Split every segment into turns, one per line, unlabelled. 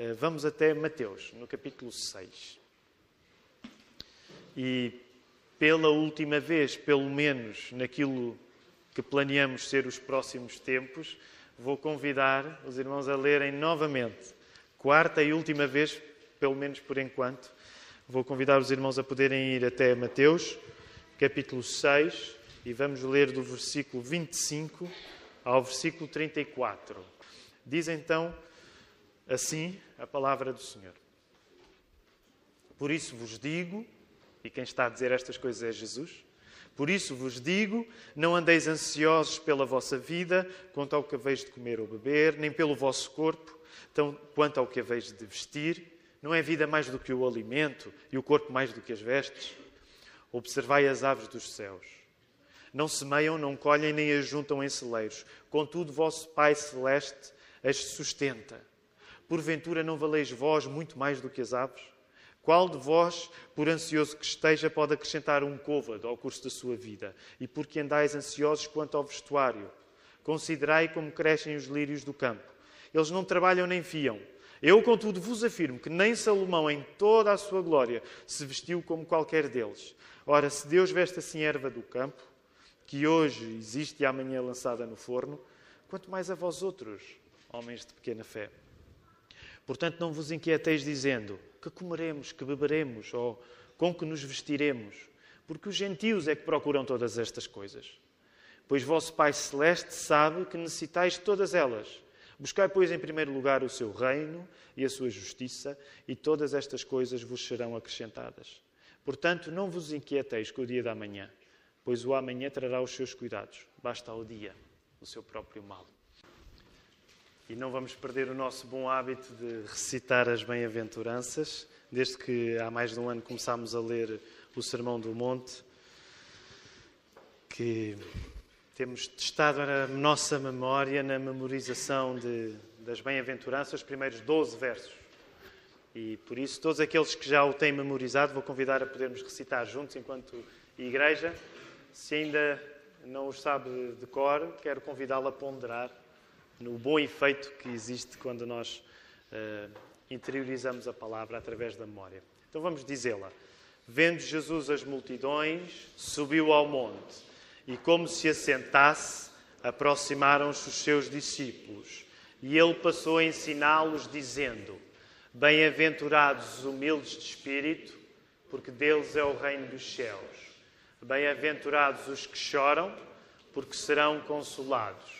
eh, vamos até Mateus, no capítulo 6. E pela última vez, pelo menos naquilo que planeamos ser os próximos tempos, vou convidar os irmãos a lerem novamente, quarta e última vez, pelo menos por enquanto, vou convidar os irmãos a poderem ir até Mateus, capítulo 6, e vamos ler do versículo 25 ao versículo 34. Diz então assim a palavra do Senhor. Por isso vos digo, e quem está a dizer estas coisas é Jesus, por isso vos digo: não andeis ansiosos pela vossa vida, quanto ao que haveis de comer ou beber, nem pelo vosso corpo, tão, quanto ao que haveis de vestir. Não é vida mais do que o alimento e o corpo mais do que as vestes? Observai as aves dos céus. Não semeiam, não colhem, nem as juntam em celeiros. Contudo, vosso Pai Celeste as sustenta. Porventura não valeis vós muito mais do que as aves? Qual de vós, por ansioso que esteja, pode acrescentar um côvado ao curso da sua vida? E por que andais ansiosos quanto ao vestuário? Considerai como crescem os lírios do campo. Eles não trabalham nem fiam. Eu, contudo, vos afirmo que nem Salomão, em toda a sua glória, se vestiu como qualquer deles. Ora, se Deus veste assim erva do campo, que hoje existe e amanhã é lançada no forno, quanto mais a vós outros, homens de pequena fé. Portanto, não vos inquieteis dizendo que comeremos, que beberemos ou com que nos vestiremos, porque os gentios é que procuram todas estas coisas. Pois vosso Pai Celeste sabe que necessitais de todas elas. Buscai, pois, em primeiro lugar o seu reino e a sua justiça, e todas estas coisas vos serão acrescentadas. Portanto, não vos inquieteis com o dia da manhã, pois o amanhã trará os seus cuidados. Basta ao dia o seu próprio mal. E não vamos perder o nosso bom hábito de recitar as bem-aventuranças, desde que há mais de um ano começámos a ler o Sermão do Monte, que temos testado na nossa memória, na memorização de, das bem-aventuranças, os primeiros 12 versos. E por isso, todos aqueles que já o têm memorizado, vou convidar a podermos recitar juntos enquanto igreja. Se ainda não os sabe de cor, quero convidá-lo a ponderar no bom efeito que existe quando nós uh, interiorizamos a palavra através da memória. Então vamos dizê-la. Vendo Jesus as multidões, subiu ao monte e, como se assentasse, aproximaram-se os seus discípulos. E ele passou a ensiná-los, dizendo: Bem-aventurados os humildes de espírito, porque deles é o reino dos céus. Bem-aventurados os que choram, porque serão consolados.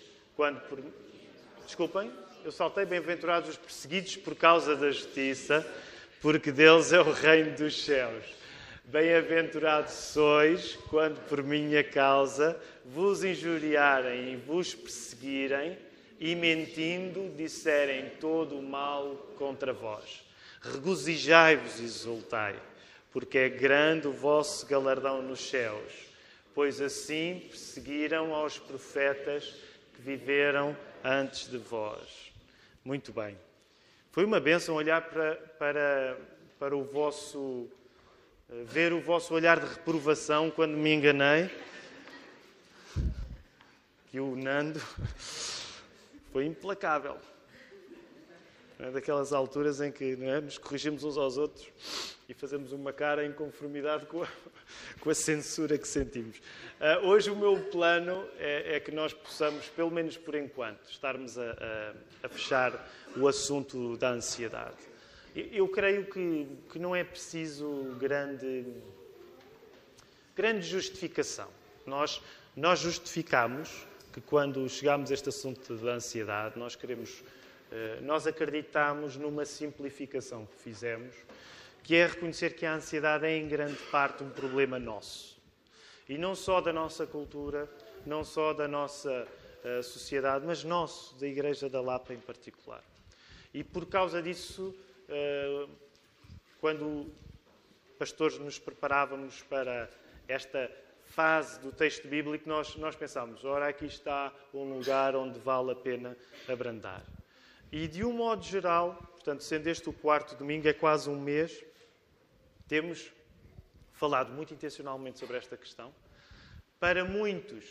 quando por... Desculpem, eu saltei bem-aventurados os perseguidos por causa da justiça, porque deles é o reino dos céus. Bem-aventurados sois quando por minha causa vos injuriarem e vos perseguirem e mentindo disserem todo o mal contra vós. Regozijai-vos e exultai, porque é grande o vosso galardão nos céus, pois assim perseguiram aos profetas viveram antes de vós. Muito bem. Foi uma bênção olhar para, para, para o vosso. Eh, ver o vosso olhar de reprovação quando me enganei. Que o Nando foi implacável. É daquelas alturas em que é, nos corrigimos uns aos outros e fazemos uma cara em conformidade com a, com a censura que sentimos. Uh, hoje o meu plano é, é, que nós possamos, pelo menos por enquanto, estarmos a, a, a fechar o assunto da ansiedade. Eu, eu creio que, que não é preciso grande, grande justificação. Nós, nós justificamos que quando chegamos a este assunto da ansiedade, nós queremos, eh, nós acreditamos numa simplificação que fizemos que é reconhecer que a ansiedade é em grande parte um problema nosso. E não só da nossa cultura, não só da nossa uh, sociedade, mas nosso, da Igreja da Lapa em particular. E por causa disso, eh, quando pastores nos preparávamos para esta fase do texto bíblico, nós, nós pensámos, ora, aqui está um lugar onde vale a pena abrandar. E de um modo geral, portanto, sendo este o quarto domingo, é quase um mês, temos falado muito intencionalmente sobre esta questão. Para muitos,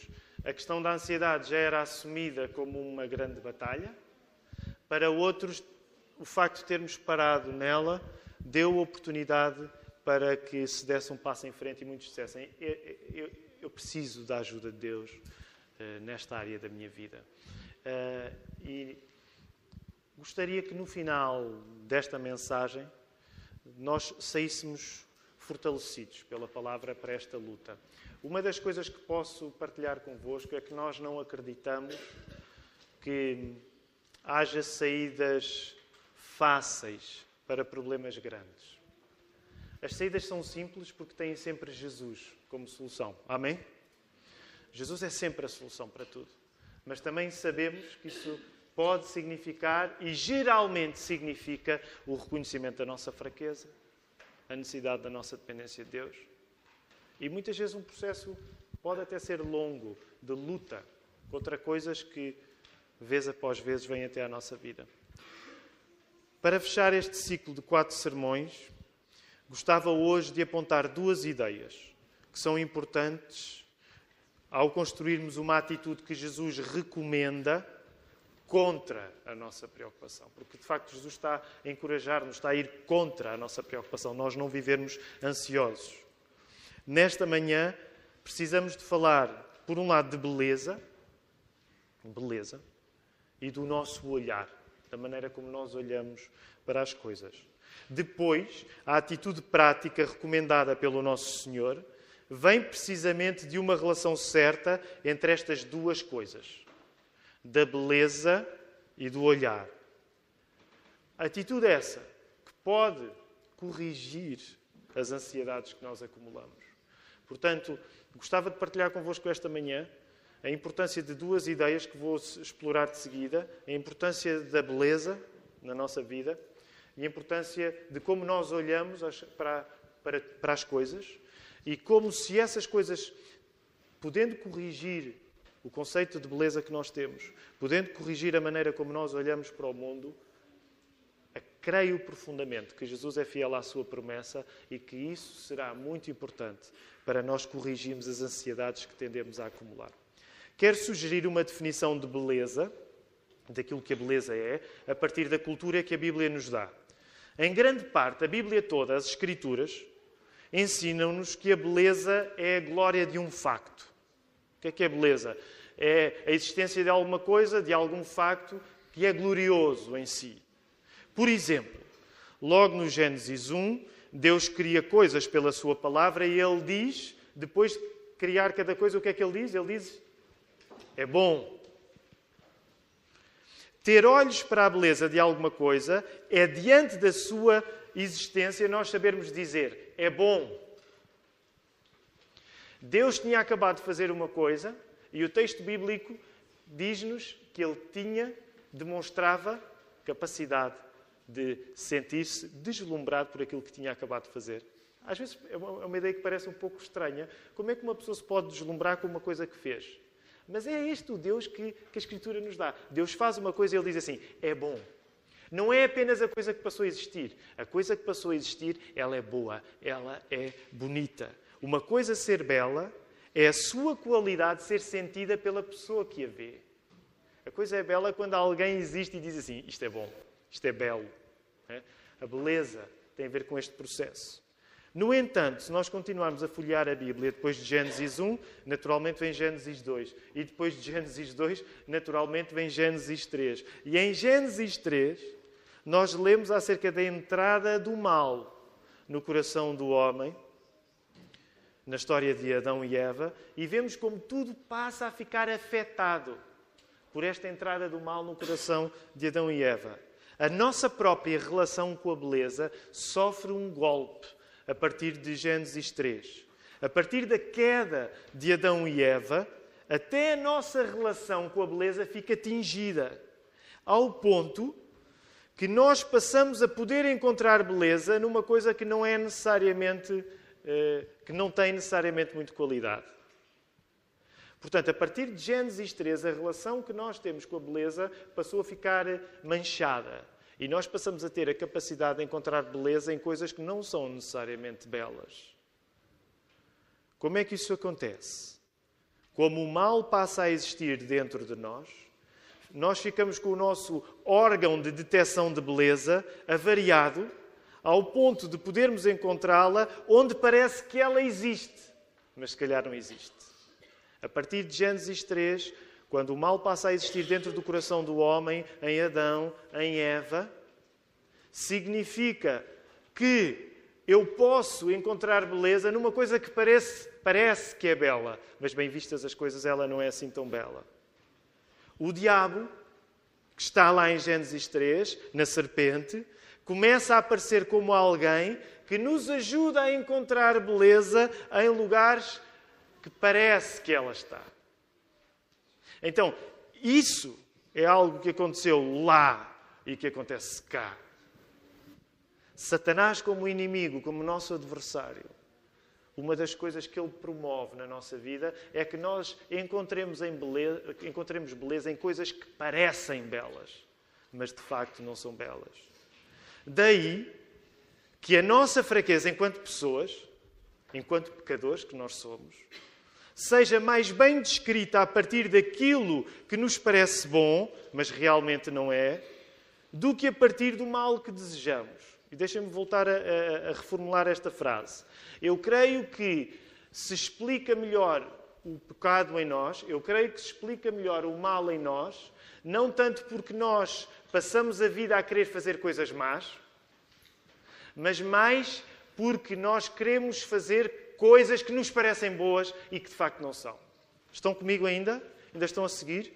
a questão da ansiedade já era assumida como uma grande batalha. Para outros, o facto de termos parado nela deu oportunidade para que se desse um passo em frente e muitos dissessem: Eu, eu, eu preciso da ajuda de Deus uh, nesta área da minha vida. Uh, e gostaria que no final desta mensagem nós saíssemos fortalecidos pela palavra para esta luta. Uma das coisas que posso partilhar convosco é que nós não acreditamos que haja saídas fáceis para problemas grandes. As saídas são simples porque têm sempre Jesus como solução. Amém? Jesus é sempre a solução para tudo. Mas também sabemos que isso pode significar, e geralmente significa, o reconhecimento da nossa fraqueza, a necessidade da nossa dependência de Deus. E muitas vezes um processo pode até ser longo, de luta contra coisas que, vez após vez, vêm até à nossa vida. Para fechar este ciclo de quatro sermões, gostava hoje de apontar duas ideias que são importantes ao construirmos uma atitude que Jesus recomenda contra a nossa preocupação. Porque, de facto, Jesus está a encorajar-nos, está a ir contra a nossa preocupação, nós não vivermos ansiosos. Nesta manhã, precisamos de falar, por um lado, de beleza, beleza, e do nosso olhar, da maneira como nós olhamos para as coisas. Depois, a atitude prática recomendada pelo Nosso Senhor vem precisamente de uma relação certa entre estas duas coisas da beleza e do olhar. A atitude é essa que pode corrigir as ansiedades que nós acumulamos. Portanto, gostava de partilhar convosco esta manhã a importância de duas ideias que vou explorar de seguida: a importância da beleza na nossa vida e a importância de como nós olhamos para, para, para as coisas e como se essas coisas, podendo corrigir o conceito de beleza que nós temos, podendo corrigir a maneira como nós olhamos para o mundo, creio profundamente que Jesus é fiel à sua promessa e que isso será muito importante para nós corrigirmos as ansiedades que tendemos a acumular. Quero sugerir uma definição de beleza, daquilo que a beleza é, a partir da cultura que a Bíblia nos dá. Em grande parte, a Bíblia toda, as Escrituras, ensinam-nos que a beleza é a glória de um facto. O que é que é beleza? É a existência de alguma coisa, de algum facto que é glorioso em si. Por exemplo, logo no Gênesis 1, Deus cria coisas pela sua palavra e ele diz, depois de criar cada coisa, o que é que ele diz? Ele diz: é bom. Ter olhos para a beleza de alguma coisa é, diante da sua existência, nós sabermos dizer: é bom. Deus tinha acabado de fazer uma coisa e o texto bíblico diz-nos que ele tinha, demonstrava capacidade de sentir-se deslumbrado por aquilo que tinha acabado de fazer. Às vezes é uma, é uma ideia que parece um pouco estranha. Como é que uma pessoa se pode deslumbrar com uma coisa que fez? Mas é este o Deus que, que a Escritura nos dá. Deus faz uma coisa e ele diz assim: é bom. Não é apenas a coisa que passou a existir. A coisa que passou a existir, ela é boa, ela é bonita. Uma coisa ser bela é a sua qualidade ser sentida pela pessoa que a vê. A coisa é bela quando alguém existe e diz assim: isto é bom, isto é belo. É? A beleza tem a ver com este processo. No entanto, se nós continuarmos a folhear a Bíblia depois de Gênesis 1, naturalmente vem Gênesis 2. E depois de Gênesis 2, naturalmente vem Gênesis 3. E em Gênesis 3, nós lemos acerca da entrada do mal no coração do homem, na história de Adão e Eva, e vemos como tudo passa a ficar afetado por esta entrada do mal no coração de Adão e Eva. A nossa própria relação com a beleza sofre um golpe a partir de Gênesis 3. A partir da queda de Adão e Eva, até a nossa relação com a beleza fica atingida, ao ponto que nós passamos a poder encontrar beleza numa coisa que não é necessariamente, que não tem necessariamente muito qualidade. Portanto, a partir de Gênesis 3, a relação que nós temos com a beleza passou a ficar manchada. E nós passamos a ter a capacidade de encontrar beleza em coisas que não são necessariamente belas. Como é que isso acontece? Como o mal passa a existir dentro de nós, nós ficamos com o nosso órgão de detecção de beleza avariado ao ponto de podermos encontrá-la onde parece que ela existe, mas se calhar não existe. A partir de Gênesis 3, quando o mal passa a existir dentro do coração do homem, em Adão, em Eva, significa que eu posso encontrar beleza numa coisa que parece, parece que é bela, mas bem vistas as coisas, ela não é assim tão bela. O diabo, que está lá em Gênesis 3, na serpente, começa a aparecer como alguém que nos ajuda a encontrar beleza em lugares que parece que ela está. Então, isso é algo que aconteceu lá e que acontece cá. Satanás, como inimigo, como nosso adversário, uma das coisas que ele promove na nossa vida é que nós encontremos, em beleza, encontremos beleza em coisas que parecem belas, mas de facto não são belas. Daí que a nossa fraqueza enquanto pessoas, enquanto pecadores que nós somos, seja mais bem descrita a partir daquilo que nos parece bom, mas realmente não é, do que a partir do mal que desejamos. E deixem-me voltar a, a, a, reformular esta frase. Eu creio que se explica melhor o pecado em nós, eu creio que se explica melhor o mal em nós, não tanto porque nós passamos a vida a querer fazer coisas más, mas mais porque nós queremos fazer coisas que nos parecem boas e que de facto não são. Estão comigo ainda? Ainda estão a seguir?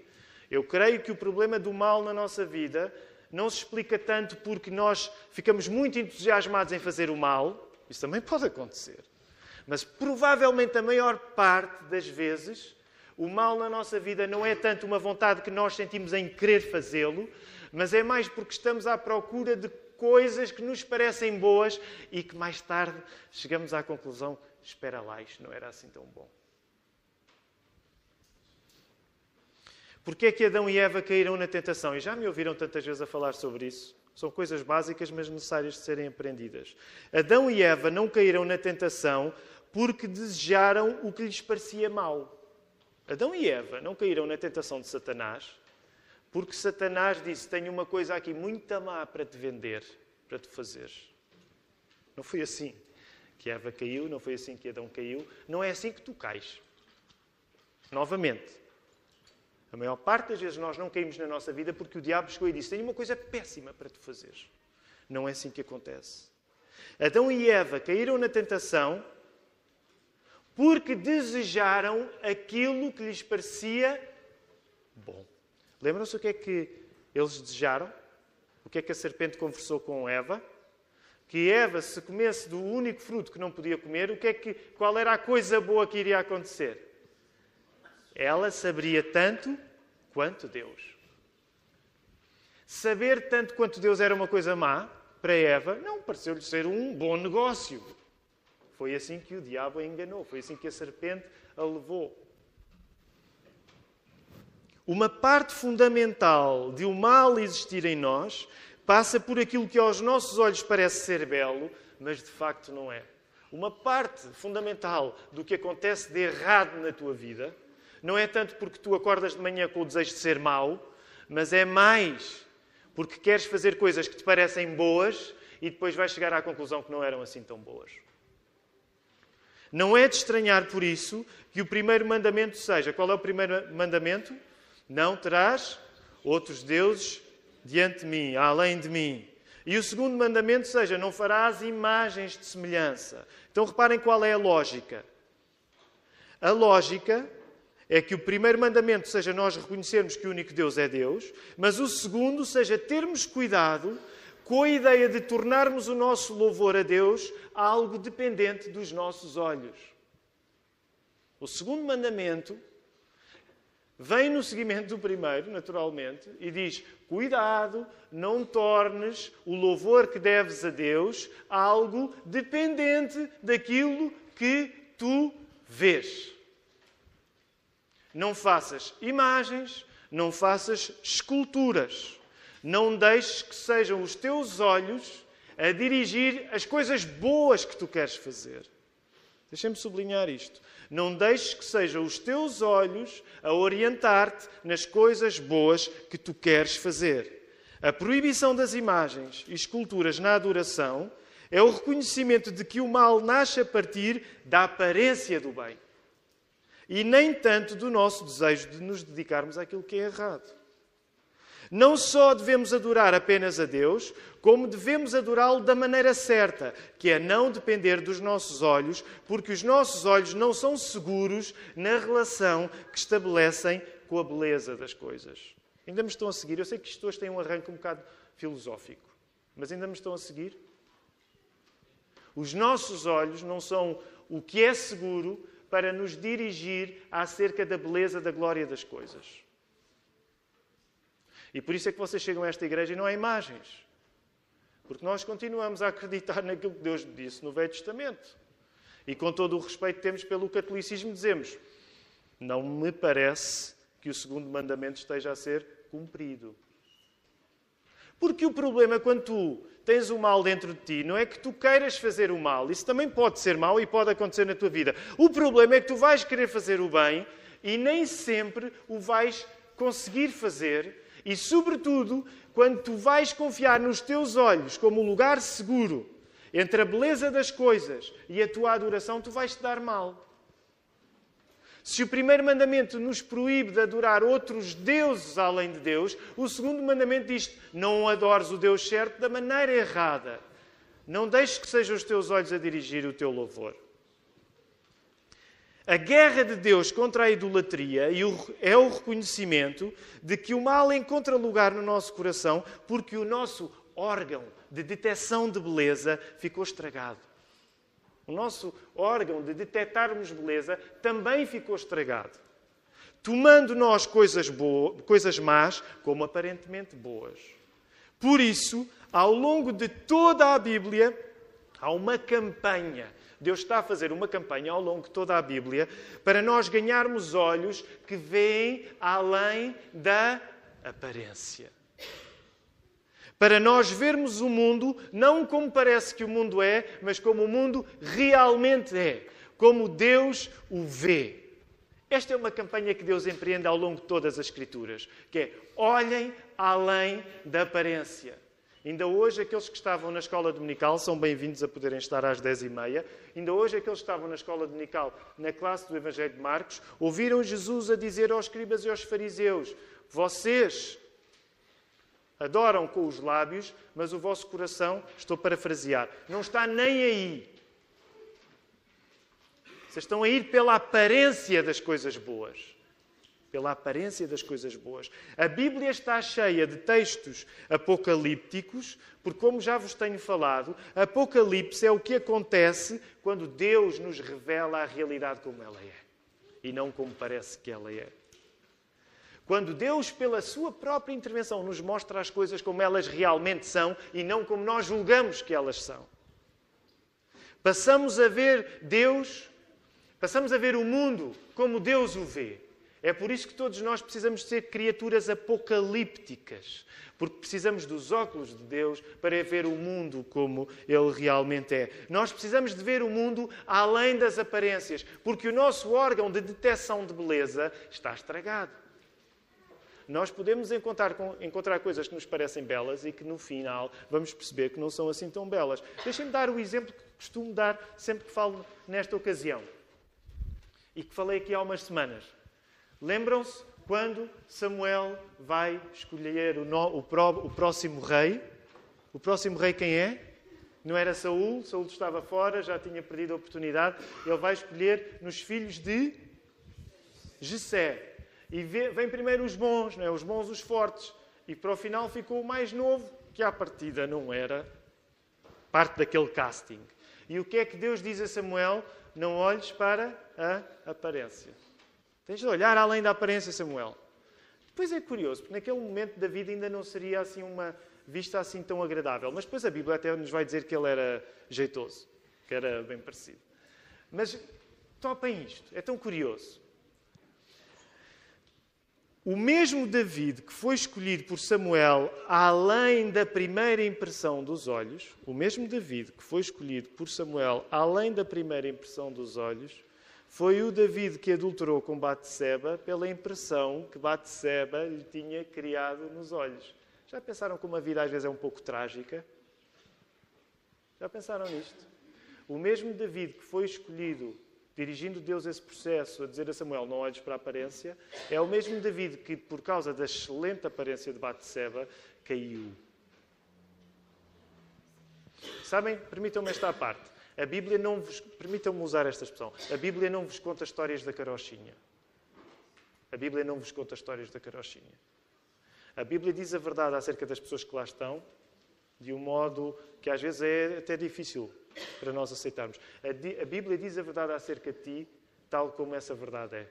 Eu creio que o problema do mal na nossa vida não se explica tanto porque nós ficamos muito entusiasmados em fazer o mal, isso também pode acontecer. Mas provavelmente a maior parte das vezes, o mal na nossa vida não é tanto uma vontade que nós sentimos em querer fazê-lo, mas é mais porque estamos à procura de coisas que nos parecem boas e que mais tarde chegamos à conclusão: espera lá, isto não era assim tão bom. Porquê é que Adão e Eva caíram na tentação? E já me ouviram tantas vezes a falar sobre isso. São coisas básicas, mas necessárias de serem aprendidas. Adão e Eva não caíram na tentação porque desejaram o que lhes parecia mal. Adão e Eva não caíram na tentação de Satanás porque Satanás disse: Tenho uma coisa aqui muito má para te vender, para te fazer. Não foi assim que Eva caiu, não foi assim que Adão caiu, não é assim que tu cais. Novamente, a maior parte das vezes nós não caímos na nossa vida porque o diabo chegou e disse: Tenho uma coisa péssima para te fazer. Não é assim que acontece. Adão e Eva caíram na tentação porque desejaram aquilo que lhes parecia bom. Lembram-se o que é que eles desejaram? O que é que a serpente conversou com Eva? Que Eva, se comesse do único fruto que não podia comer, o que é que, qual era a coisa boa que iria acontecer? Ela saberia tanto quanto Deus. Saber tanto quanto Deus era uma coisa má para Eva, não pareceu-lhe ser um bom negócio. Foi assim que o diabo a enganou, foi assim que a serpente a levou. Uma parte fundamental de o mal existir em nós passa por aquilo que aos nossos olhos parece ser belo, mas de facto não é. Uma parte fundamental do que acontece de errado na tua vida não é tanto porque tu acordas de manhã com o desejo de ser mau, mas é mais porque queres fazer coisas que te parecem boas e depois vais chegar à conclusão que não eram assim tão boas. Não é de estranhar por isso que o primeiro mandamento seja: qual é o primeiro mandamento? Não terás outros deuses diante de mim, além de mim. E o segundo mandamento seja: não farás imagens de semelhança. Então reparem qual é a lógica. A lógica é que o primeiro mandamento seja nós reconhecermos que o único Deus é Deus, mas o segundo seja termos cuidado com a ideia de tornarmos o nosso louvor a Deus algo dependente dos nossos olhos. O segundo mandamento vem no seguimento do primeiro, naturalmente, e diz: Cuidado, não tornes o louvor que deves a Deus algo dependente daquilo que tu vês. Não faças imagens, não faças esculturas. Não deixes que sejam os teus olhos a dirigir as coisas boas que tu queres fazer. Deixem-me sublinhar isto. Não deixes que sejam os teus olhos a orientar-te nas coisas boas que tu queres fazer. A proibição das imagens e esculturas na adoração é o reconhecimento de que o mal nasce a partir da aparência do bem e nem tanto do nosso desejo de nos dedicarmos àquilo que é errado. Não só devemos adorar apenas a Deus, como devemos adorá-lo da maneira certa, que é não depender dos nossos olhos, porque os nossos olhos não são seguros na relação que estabelecem com a beleza das coisas. Ainda me estão a seguir? Eu sei que isto hoje tem um arranque um bocado filosófico, mas ainda me estão a seguir? Os nossos olhos não são o que é seguro para nos dirigir acerca da beleza da glória das coisas. E por isso é que vocês chegam a esta igreja e não há imagens. Porque nós continuamos a acreditar naquilo que Deus disse no Velho Testamento. E com todo o respeito que temos pelo catolicismo, dizemos: não me parece que o segundo mandamento esteja a ser cumprido. Porque o problema, quando tu tens o mal dentro de ti, não é que tu queiras fazer o mal. Isso também pode ser mal e pode acontecer na tua vida. O problema é que tu vais querer fazer o bem e nem sempre o vais conseguir fazer. E, sobretudo, quando tu vais confiar nos teus olhos como um lugar seguro entre a beleza das coisas e a tua adoração, tu vais te dar mal. Se o primeiro mandamento nos proíbe de adorar outros deuses além de Deus, o segundo mandamento diz: não adores o Deus certo da maneira errada. Não deixes que sejam os teus olhos a dirigir o teu louvor. A guerra de Deus contra a idolatria é o reconhecimento de que o mal encontra lugar no nosso coração porque o nosso órgão de detecção de beleza ficou estragado. O nosso órgão de detectarmos beleza também ficou estragado. Tomando nós coisas, boas, coisas más como aparentemente boas. Por isso, ao longo de toda a Bíblia, há uma campanha. Deus está a fazer uma campanha ao longo de toda a Bíblia para nós ganharmos olhos que veem além da aparência para nós vermos o mundo não como parece que o mundo é, mas como o mundo realmente é, como Deus o vê. Esta é uma campanha que Deus empreende ao longo de todas as Escrituras, que é olhem além da aparência. Ainda hoje, aqueles que estavam na escola dominical são bem-vindos a poderem estar às 10h30. Ainda hoje, aqueles que estavam na escola dominical, na classe do Evangelho de Marcos, ouviram Jesus a dizer aos escribas e aos fariseus: Vocês Adoram com os lábios, mas o vosso coração, estou parafrasear, não está nem aí. Vocês estão a ir pela aparência das coisas boas. Pela aparência das coisas boas. A Bíblia está cheia de textos apocalípticos, porque, como já vos tenho falado, Apocalipse é o que acontece quando Deus nos revela a realidade como ela é e não como parece que ela é. Quando Deus, pela sua própria intervenção, nos mostra as coisas como elas realmente são e não como nós julgamos que elas são. Passamos a ver Deus, passamos a ver o mundo como Deus o vê. É por isso que todos nós precisamos ser criaturas apocalípticas, porque precisamos dos óculos de Deus para ver o mundo como ele realmente é. Nós precisamos de ver o mundo além das aparências, porque o nosso órgão de detecção de beleza está estragado. Nós podemos encontrar, encontrar coisas que nos parecem belas e que no final vamos perceber que não são assim tão belas. Deixem-me dar o exemplo que costumo dar sempre que falo nesta ocasião e que falei aqui há umas semanas. Lembram-se quando Samuel vai escolher o, no, o, o próximo rei? O próximo rei quem é? Não era Saul, Saul estava fora, já tinha perdido a oportunidade. Ele vai escolher nos filhos de Jessé. E vem primeiro os bons, não é? os bons, os fortes. E para o final ficou o mais novo, que à partida não era parte daquele casting. E o que é que Deus diz a Samuel? Não olhes para a aparência. Tens de olhar além da aparência, Samuel. Depois é curioso, porque naquele momento da vida ainda não seria assim uma vista assim tão agradável. Mas depois a Bíblia até nos vai dizer que ele era jeitoso, que era bem parecido. Mas topem isto, é tão curioso. O mesmo David que foi escolhido por Samuel além da primeira impressão dos olhos, o mesmo David que foi escolhido por Samuel além da primeira impressão dos olhos, foi o David que adulterou com Batseba pela impressão que Batseba lhe tinha criado nos olhos. Já pensaram como a vida às vezes é um pouco trágica? Já pensaram nisto? O mesmo David que foi escolhido dirigindo Deus esse processo, a dizer a Samuel, não olhes para a aparência, é o mesmo David que, por causa da excelente aparência de Batseba, caiu. Sabem, permitam-me esta parte. A Bíblia não vos... Permitam-me usar esta expressão. A Bíblia não vos conta histórias da carochinha. A Bíblia não vos conta histórias da carochinha. A Bíblia diz a verdade acerca das pessoas que lá estão, de um modo que às vezes é até difícil para nós aceitarmos. A, Bíblia diz a verdade acerca de ti, tal como essa verdade é.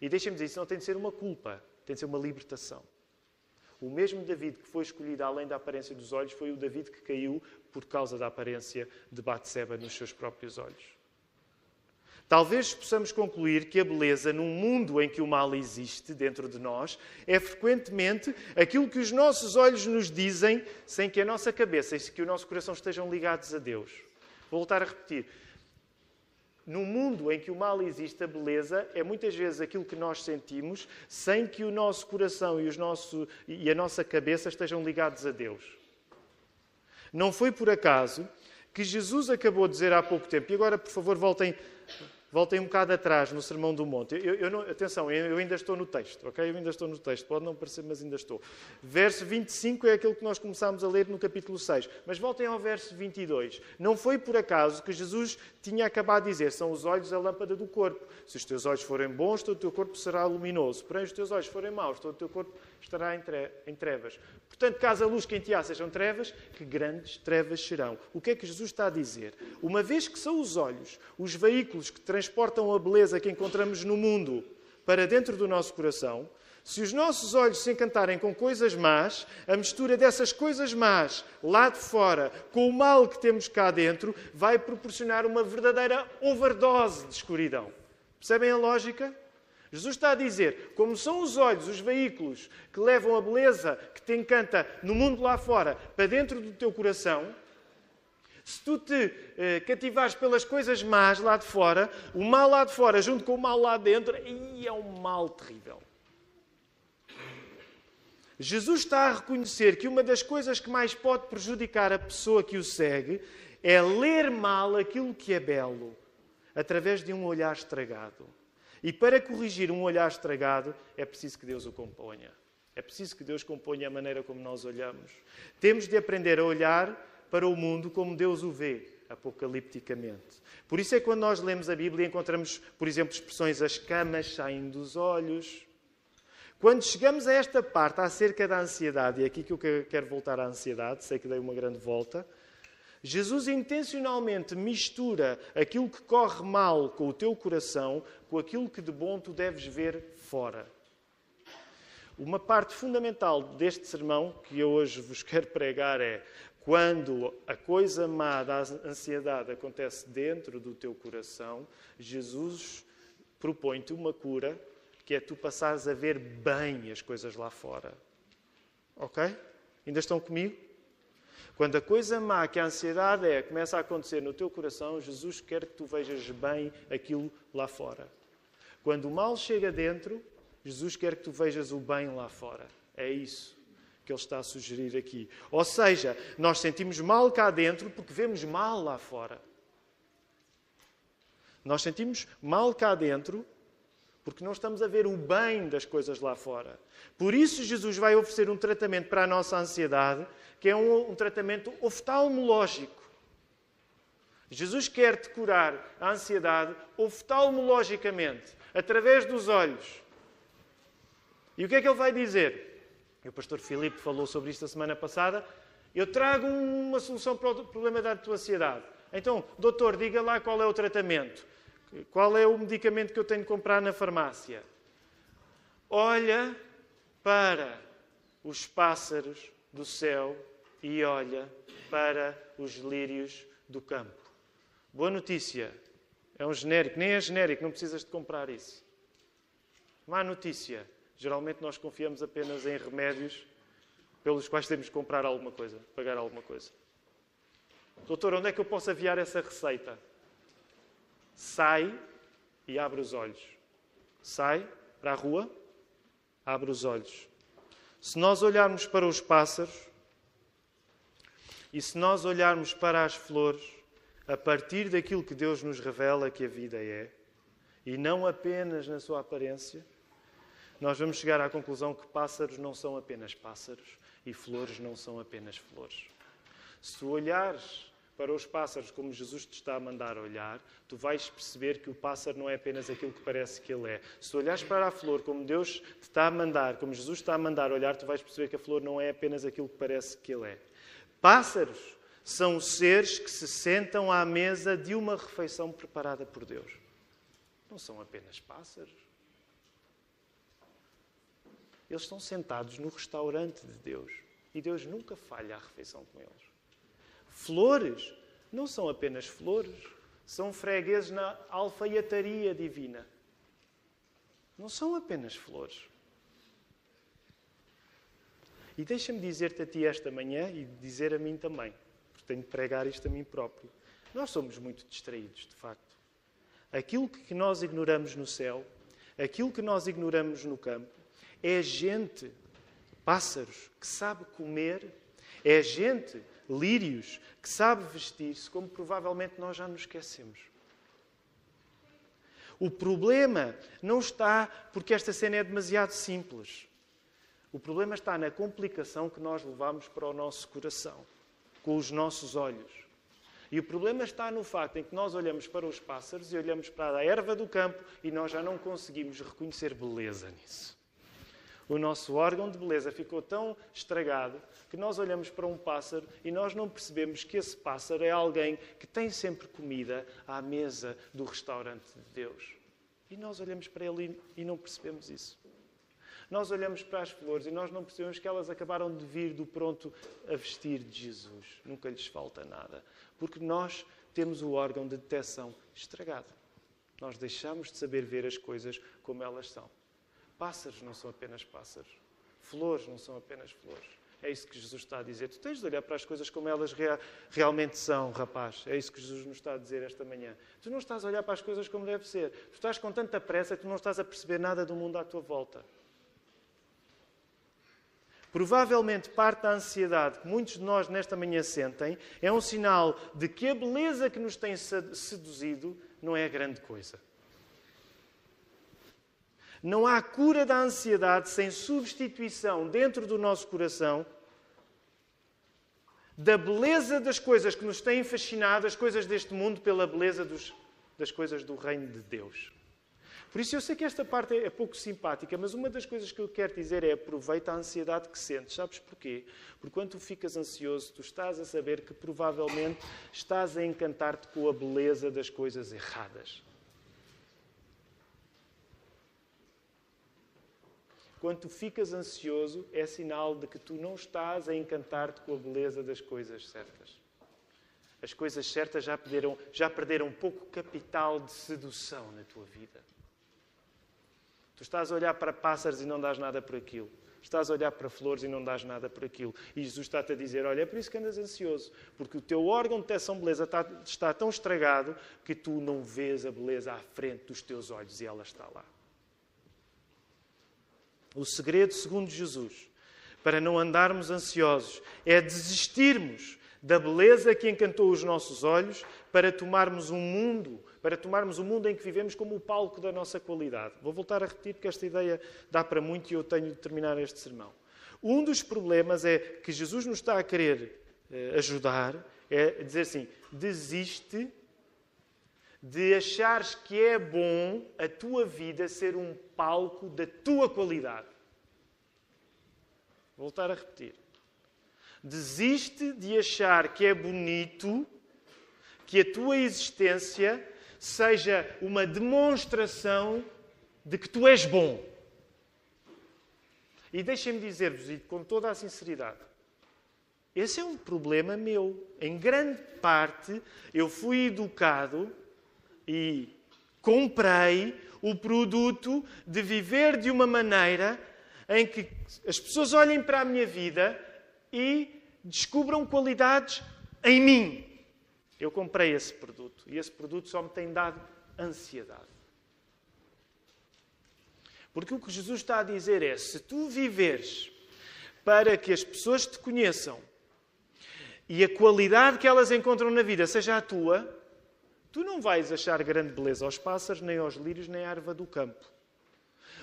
E deixem-me dizer, isso não tem de ser uma culpa, tem de ser uma libertação. O mesmo David que foi escolhido além da aparência dos olhos foi o David que caiu por causa da aparência de Batseba nos seus próprios olhos. Talvez possamos concluir que a beleza, num mundo em que o mal existe dentro de nós, é frequentemente aquilo que os nossos olhos nos dizem sem que a nossa cabeça e que o nosso coração estejam ligados a Deus. Vou voltar a repetir. No mundo em que o mal existe, a beleza é muitas vezes aquilo que nós sentimos sem que o nosso coração e, os nosso, e a nossa cabeça estejam ligados a Deus. Não foi por acaso que Jesus acabou de dizer há pouco tempo, e agora, por favor, voltem Voltem um bocado atrás no Sermão do Monte. Eu, eu não, atenção, eu ainda estou no texto, ok? Eu ainda estou no texto. Pode não parecer, mas ainda estou. Verso 25 é aquele que nós começámos a ler no capítulo 6. Mas voltem ao verso 22. Não foi por acaso que Jesus tinha acabado de dizer: são os olhos a lâmpada do corpo. Se os teus olhos forem bons, todo o teu corpo será luminoso. Porém, os teus olhos forem maus, todo o teu corpo estará em trevas. Portanto, caso a luz que em ti há sejam trevas, que grandes trevas serão. O que é que Jesus está a dizer? Uma vez que são os olhos os veículos que transportam a beleza que encontramos no mundo para dentro do nosso coração, se os nossos olhos se encantarem com coisas más, a mistura dessas coisas más lá de fora com o mal que temos cá dentro vai proporcionar uma verdadeira overdose de escuridão. Percebem a lógica? Jesus está a dizer: como são os olhos, os veículos que levam a beleza que te encanta no mundo lá fora para dentro do teu coração, se tu te eh, cativares pelas coisas más lá de fora, o mal lá de fora junto com o mal lá dentro, aí é um mal terrível. Jesus está a reconhecer que uma das coisas que mais pode prejudicar a pessoa que o segue é ler mal aquilo que é belo, através de um olhar estragado. E para corrigir um olhar estragado, é preciso que Deus o componha. É preciso que Deus componha a maneira como nós olhamos. Temos de aprender a olhar para o mundo como Deus o vê, apocalipticamente. Por isso é que quando nós lemos a Bíblia encontramos, por exemplo, expressões as camas saem dos olhos. Quando chegamos a esta parte acerca da ansiedade, e é aqui que eu quero voltar à ansiedade, sei que dei uma grande volta, Jesus intencionalmente mistura aquilo que corre mal com o teu coração com aquilo que de bom tu deves ver fora. Uma parte fundamental deste sermão que eu hoje vos quero pregar é quando a coisa má da ansiedade acontece dentro do teu coração, Jesus propõe-te uma cura que é tu passares a ver bem as coisas lá fora. Ok? Ainda estão comigo? Quando a coisa má que a ansiedade é começa a acontecer no teu coração, Jesus quer que tu vejas bem aquilo lá fora. Quando o mal chega dentro, Jesus quer que tu vejas o bem lá fora. É isso que ele está a sugerir aqui. Ou seja, nós sentimos mal cá dentro porque vemos mal lá fora. Nós sentimos mal cá dentro porque não estamos a ver o bem das coisas lá fora. Por isso, Jesus vai oferecer um tratamento para a nossa ansiedade, que é um, um tratamento oftalmológico. Jesus quer te curar a ansiedade oftalmologicamente, através dos olhos. E o que é que ele vai dizer? E o pastor Filipe falou sobre isto a semana passada. Eu trago uma solução para o problema da tua ansiedade. Então, doutor, diga lá qual é o tratamento. Qual é o medicamento que eu tenho de comprar na farmácia? Olha para os pássaros do céu e olha para os lírios do campo. Boa notícia. É um genérico, nem é genérico, não precisas de comprar isso. Má notícia. Geralmente nós confiamos apenas em remédios pelos quais temos de comprar alguma coisa, pagar alguma coisa. Doutor, onde é que eu posso aviar essa receita? Sai e abre os olhos. Sai para a rua, abre os olhos. Se nós olharmos para os pássaros e se nós olharmos para as flores, a partir daquilo que Deus nos revela que a vida é, e não apenas na sua aparência, nós vamos chegar à conclusão que pássaros não são apenas pássaros e flores não são apenas flores. Se olhares para os pássaros como Jesus te está a mandar olhar, tu vais perceber que o pássaro não é apenas aquilo que parece que ele é. Se tu olhares para a flor como Deus te está a mandar, como Jesus está a mandar olhar, tu vais perceber que a flor não é apenas aquilo que parece que ele é. Pássaros são seres que se sentam à mesa de uma refeição preparada por Deus. Não são apenas pássaros. Eles estão sentados no restaurante de Deus e Deus nunca falha a refeição com eles. Flores não são apenas flores, são fregueses na alfaiataria divina. Não são apenas flores. E deixa-me dizer-te a ti esta manhã e dizer a mim também, porque tenho de pregar isto a mim próprio. Nós somos muito distraídos, de facto. Aquilo que nós ignoramos no céu, aquilo que nós ignoramos no campo, é gente, pássaros, que sabe comer, é gente lírios, que sabe vestir-se, como provavelmente nós já nos esquecemos. O problema não está porque esta cena é demasiado simples. O problema está na complicação que nós levamos para o nosso coração, com os nossos olhos. E o problema está no facto em que nós olhamos para os pássaros e olhamos para a erva do campo e nós já não conseguimos reconhecer beleza nisso. O nosso órgão de beleza ficou tão estragado que nós olhamos para um pássaro e nós não percebemos que esse pássaro é alguém que tem sempre comida à mesa do restaurante de Deus. E nós olhamos para ele e não percebemos isso. Nós olhamos para as flores e nós não percebemos que elas acabaram de vir do pronto a vestir de Jesus. Nunca lhes falta nada. Porque nós temos o órgão de detecção estragado. Nós deixamos de saber ver as coisas como elas são. Pássaros não são apenas pássaros. Flores não são apenas flores. É isso que Jesus está a dizer. Tu tens de olhar para as coisas como elas rea realmente são, rapaz. É isso que Jesus nos está a dizer esta manhã. Tu não estás a olhar para as coisas como deve ser. Tu estás com tanta pressa que tu não estás a perceber nada do mundo à tua volta. Provavelmente parte da ansiedade que muitos de nós nesta manhã sentem é um sinal de que a beleza que nos tem seduzido não é grande coisa. Não há cura da ansiedade sem substituição dentro do nosso coração da beleza das coisas que nos têm fascinado, as coisas deste mundo, pela beleza dos, das coisas do reino de Deus. Por isso eu sei que esta parte é pouco simpática, mas uma das coisas que eu quero dizer é aproveita a ansiedade que sentes. Sabes porquê? Porque quando tu ficas ansioso, tu estás a saber que provavelmente estás a encantar-te com a beleza das coisas erradas. Quando tu ficas ansioso, é sinal de que tu não estás a encantar-te com a beleza das coisas certas. As coisas certas já perderam, já perderam um pouco capital de sedução na tua vida. Tu estás a olhar para pássaros e não dás nada por aquilo. Estás a olhar para flores e não dás nada por aquilo. E Jesus está-te a dizer: Olha, é por isso que andas ansioso, porque o teu órgão de detecção de beleza está, está tão estragado que tu não vês a beleza à frente dos teus olhos e ela está lá. O segredo, segundo Jesus, para não andarmos ansiosos é desistirmos da beleza que encantou os nossos olhos para tomarmos um mundo, para tomarmos o mundo em que vivemos como o palco da nossa qualidade. Vou voltar a repetir porque esta ideia dá para muito e eu tenho de terminar este sermão. Um dos problemas é que Jesus nos está a querer eh, ajudar, é dizer assim: desiste de achares que é bom a tua vida ser um palco da tua qualidade. Vou voltar a repetir. Desiste de achar que é bonito que a tua existência seja uma demonstração de que tu és bom. E deixem-me dizer-vos, e com toda a sinceridade, esse é um problema meu. Em grande parte, eu fui educado e comprei o produto de viver de uma maneira em que as pessoas olhem para a minha vida e descubram qualidades em mim. Eu comprei esse produto e esse produto só me tem dado ansiedade. Porque o que Jesus está a dizer é: se tu viveres para que as pessoas te conheçam e a qualidade que elas encontram na vida seja a tua, tu não vais achar grande beleza aos pássaros, nem aos lírios, nem à erva do campo.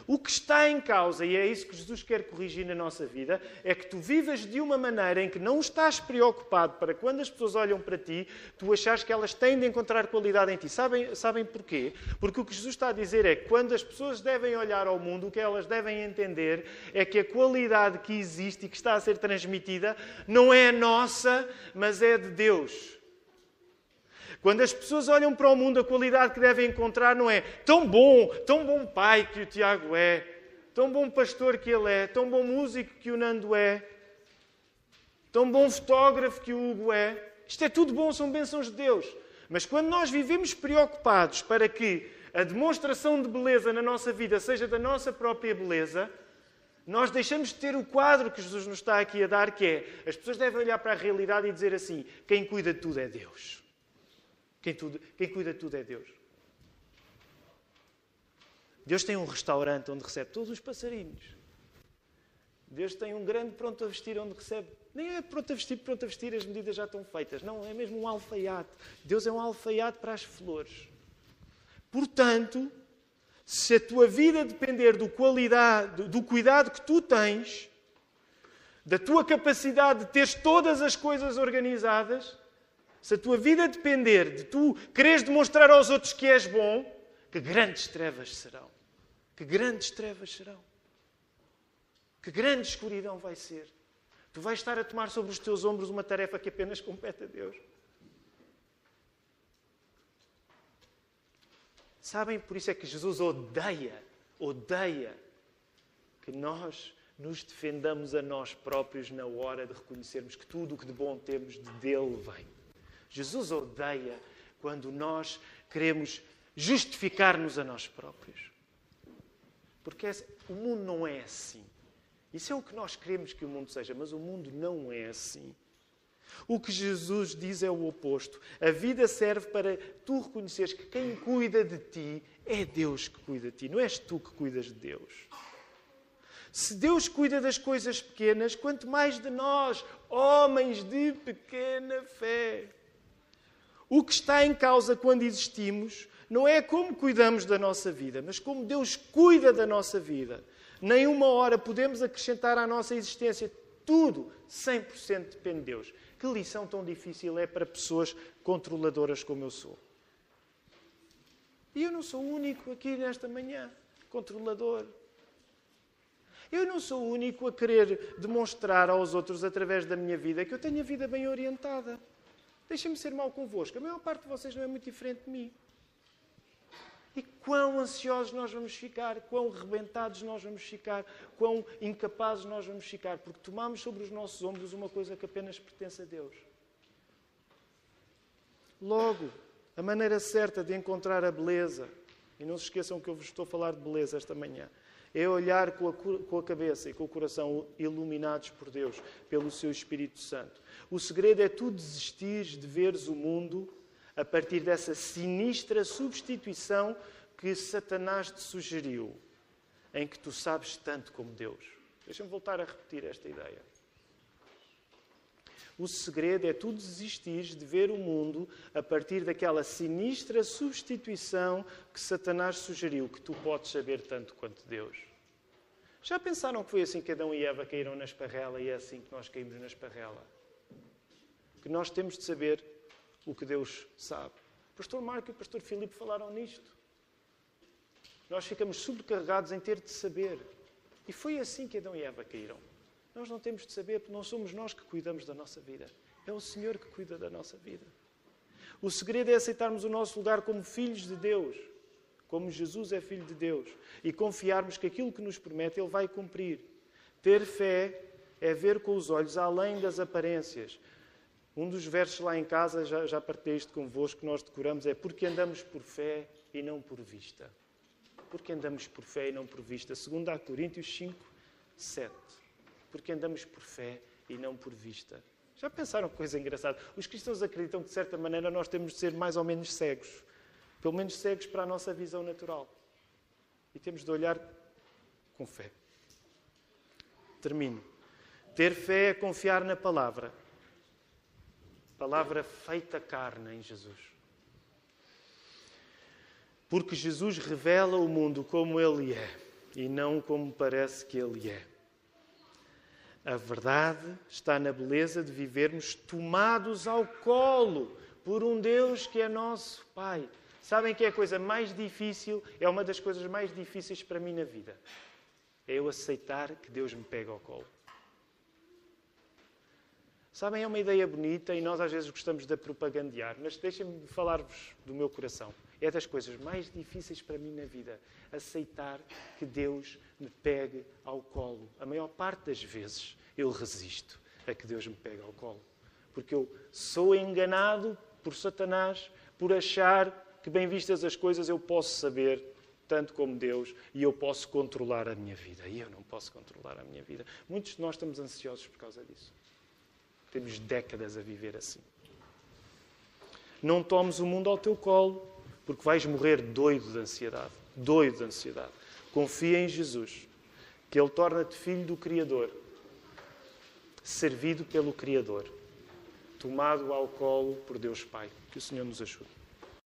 O que está em causa, e é isso que Jesus quer corrigir na nossa vida, é que tu vivas de uma maneira em que não estás preocupado para quando as pessoas olham para ti, tu achares que elas têm de encontrar qualidade em ti. Sabem, sabem porquê? Porque o que Jesus está a dizer é que quando as pessoas devem olhar ao mundo, o que elas devem entender é que a qualidade que existe e que está a ser transmitida não é nossa, mas é de Deus. Quando as pessoas olham para o mundo, a qualidade que devem encontrar não é tão bom, tão bom pai que o Tiago é, tão bom pastor que ele é, tão bom músico que o Nando é, tão bom fotógrafo que o Hugo é. Isto é tudo bom, são bênçãos de Deus. Mas quando nós vivemos preocupados para que a demonstração de beleza na nossa vida seja da nossa própria beleza, nós deixamos de ter o quadro que Jesus nos está aqui a dar, que é as pessoas devem olhar para a realidade e dizer assim: quem cuida de tudo é Deus. Quem, tudo, quem cuida de tudo é Deus. Deus tem um restaurante onde recebe todos os passarinhos. Deus tem um grande pronto a vestir onde recebe. Nem é pronto a vestir, pronto a vestir, as medidas já estão feitas. Não, é mesmo um alfaiate. Deus é um alfaiate para as flores. Portanto, se a tua vida depender do, qualidade, do cuidado que tu tens, da tua capacidade de teres todas as coisas organizadas, se a tua vida depender de tu quereres demonstrar aos outros que és bom, que grandes trevas serão. Que grandes trevas serão. Que grande escuridão vai ser. Tu vais estar a tomar sobre os teus ombros uma tarefa que apenas compete a Deus. Sabem, por isso é que Jesus odeia, odeia que nós nos defendamos a nós próprios na hora de reconhecermos que tudo o que de bom temos de dele vem. Jesus odeia quando nós queremos justificar-nos a nós próprios. Porque o mundo não é assim. Isso é o que nós queremos que o mundo seja, mas o mundo não é assim. O que Jesus diz é o oposto. A vida serve para tu reconheceres que quem cuida de ti é Deus que cuida de ti, não és tu que cuidas de Deus. Se Deus cuida das coisas pequenas, quanto mais de nós, homens de pequena fé. O que está em causa quando existimos não é como cuidamos da nossa vida, mas como Deus cuida da nossa vida. Nem uma hora podemos acrescentar à nossa existência. Tudo, 100% depende de Deus. Que lição tão difícil é para pessoas controladoras como eu sou. E eu não sou o único aqui nesta manhã, controlador. Eu não sou o único a querer demonstrar aos outros, através da minha vida, que eu tenho a vida bem orientada. Deixem-me ser mal convosco. A maior parte de vocês não é muito diferente de mim. E quão ansiosos nós vamos ficar, quão rebentados nós vamos ficar, quão incapazes nós vamos ficar, porque tomamos sobre os nossos ombros uma coisa que apenas pertence a Deus. Logo, a maneira certa de encontrar a beleza, e não se esqueçam que eu vos estou a falar de beleza esta manhã, é olhar com a, com a cabeça e com o coração iluminados por Deus, pelo seu Espírito Santo. O segredo é tu desistires de veres o mundo a partir dessa sinistra substituição que Satanás te sugeriu, em que tu sabes tanto como Deus. Deixa-me voltar a repetir esta ideia. O segredo é tu desistires de ver o mundo a partir daquela sinistra substituição que Satanás sugeriu, que tu podes saber tanto quanto Deus. Já pensaram que foi assim que Adão e Eva caíram na esparrela e é assim que nós caímos na esparrela? Que nós temos de saber o que Deus sabe. O pastor Marco e o pastor Filipe falaram nisto. Nós ficamos sobrecarregados em ter de saber. E foi assim que Adão e Eva caíram. Nós não temos de saber, porque não somos nós que cuidamos da nossa vida. É o Senhor que cuida da nossa vida. O segredo é aceitarmos o nosso lugar como filhos de Deus, como Jesus é filho de Deus, e confiarmos que aquilo que nos promete Ele vai cumprir. Ter fé é ver com os olhos além das aparências. Um dos versos lá em casa, já, já partilhei isto convosco, que nós decoramos, é porque andamos por fé e não por vista. Porque andamos por fé e não por vista. Segundo a Coríntios 5, 7. Porque andamos por fé e não por vista. Já pensaram que coisa engraçada? Os cristãos acreditam que, de certa maneira, nós temos de ser mais ou menos cegos. Pelo menos cegos para a nossa visão natural. E temos de olhar com fé. Termino. Ter fé é confiar na palavra. Palavra feita carne em Jesus. Porque Jesus revela o mundo como ele é e não como parece que ele é. A verdade está na beleza de vivermos tomados ao colo por um Deus que é nosso Pai. Sabem que é a coisa mais difícil, é uma das coisas mais difíceis para mim na vida. É eu aceitar que Deus me pega ao colo. Sabem, é uma ideia bonita e nós às vezes gostamos de propagandear, mas deixem-me falar-vos do meu coração. É das coisas mais difíceis para mim na vida, aceitar que Deus me pegue ao colo. A maior parte das vezes eu resisto a que Deus me pegue ao colo. Porque eu sou enganado por Satanás por achar que, bem vistas as coisas, eu posso saber tanto como Deus e eu posso controlar a minha vida. E eu não posso controlar a minha vida. Muitos de nós estamos ansiosos por causa disso. Temos décadas a viver assim. Não tomes o mundo ao teu colo, porque vais morrer doido de ansiedade. Doido de ansiedade. Confia em Jesus, que Ele torna-te filho do Criador, servido pelo Criador, tomado ao colo por Deus Pai. Que o Senhor nos ajude.